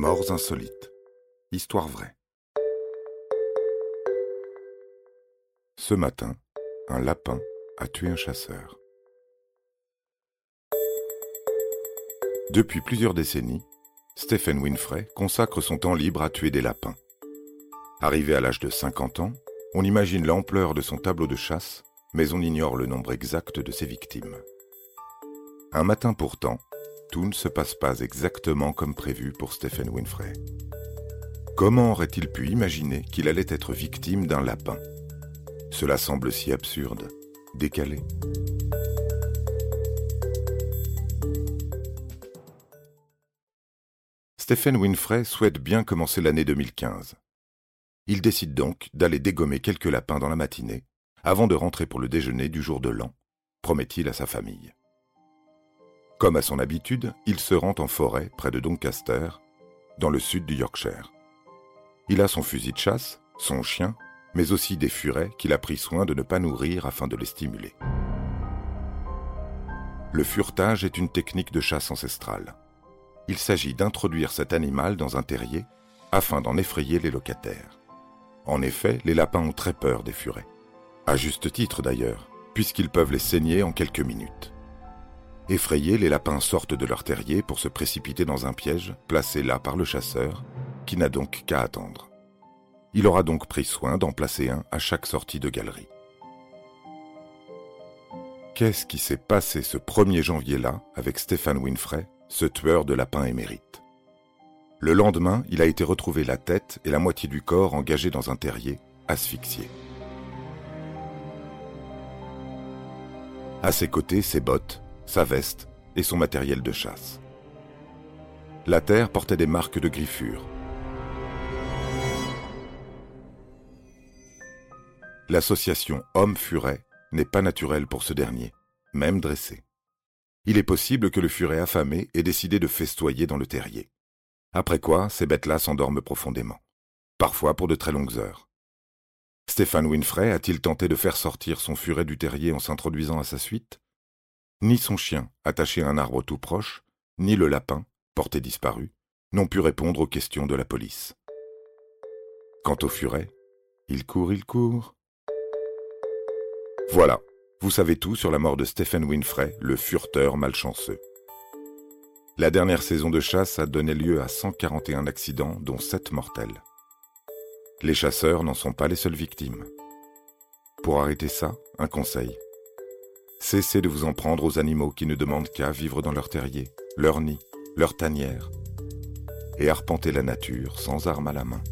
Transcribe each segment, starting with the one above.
Morts insolites. Histoire vraie. Ce matin, un lapin a tué un chasseur. Depuis plusieurs décennies, Stephen Winfrey consacre son temps libre à tuer des lapins. Arrivé à l'âge de 50 ans, on imagine l'ampleur de son tableau de chasse, mais on ignore le nombre exact de ses victimes. Un matin pourtant, tout ne se passe pas exactement comme prévu pour Stephen Winfrey. Comment aurait-il pu imaginer qu'il allait être victime d'un lapin? Cela semble si absurde, décalé. Stephen Winfrey souhaite bien commencer l'année 2015. Il décide donc d'aller dégommer quelques lapins dans la matinée, avant de rentrer pour le déjeuner du jour de l'an, promet-il à sa famille. Comme à son habitude, il se rend en forêt près de Doncaster, dans le sud du Yorkshire. Il a son fusil de chasse, son chien, mais aussi des furets qu'il a pris soin de ne pas nourrir afin de les stimuler. Le furetage est une technique de chasse ancestrale. Il s'agit d'introduire cet animal dans un terrier afin d'en effrayer les locataires. En effet, les lapins ont très peur des furets. À juste titre d'ailleurs, puisqu'ils peuvent les saigner en quelques minutes. Effrayés, les lapins sortent de leur terrier pour se précipiter dans un piège placé là par le chasseur, qui n'a donc qu'à attendre. Il aura donc pris soin d'en placer un à chaque sortie de galerie. Qu'est-ce qui s'est passé ce 1er janvier-là avec Stéphane Winfrey, ce tueur de lapins émérite? Le lendemain, il a été retrouvé la tête et la moitié du corps engagés dans un terrier, asphyxié. À ses côtés, ses bottes, sa veste et son matériel de chasse. La terre portait des marques de griffures. L'association homme-furet n'est pas naturelle pour ce dernier, même dressé. Il est possible que le furet affamé ait décidé de festoyer dans le terrier. Après quoi, ces bêtes-là s'endorment profondément, parfois pour de très longues heures. Stéphane Winfrey a-t-il tenté de faire sortir son furet du terrier en s'introduisant à sa suite? Ni son chien, attaché à un arbre tout proche, ni le lapin, porté disparu, n'ont pu répondre aux questions de la police. Quant au furet, il court, il court. Voilà, vous savez tout sur la mort de Stephen Winfrey, le fureteur malchanceux. La dernière saison de chasse a donné lieu à 141 accidents, dont 7 mortels. Les chasseurs n'en sont pas les seules victimes. Pour arrêter ça, un conseil. Cessez de vous en prendre aux animaux qui ne demandent qu'à vivre dans leur terrier, leur nid, leur tanière, et arpenter la nature sans armes à la main.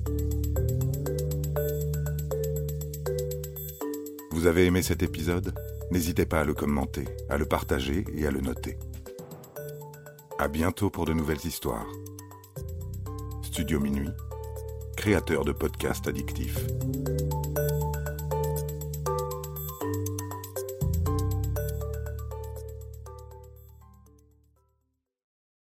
Vous avez aimé cet épisode? N'hésitez pas à le commenter, à le partager et à le noter. À bientôt pour de nouvelles histoires. Studio Minuit, créateur de podcasts addictifs.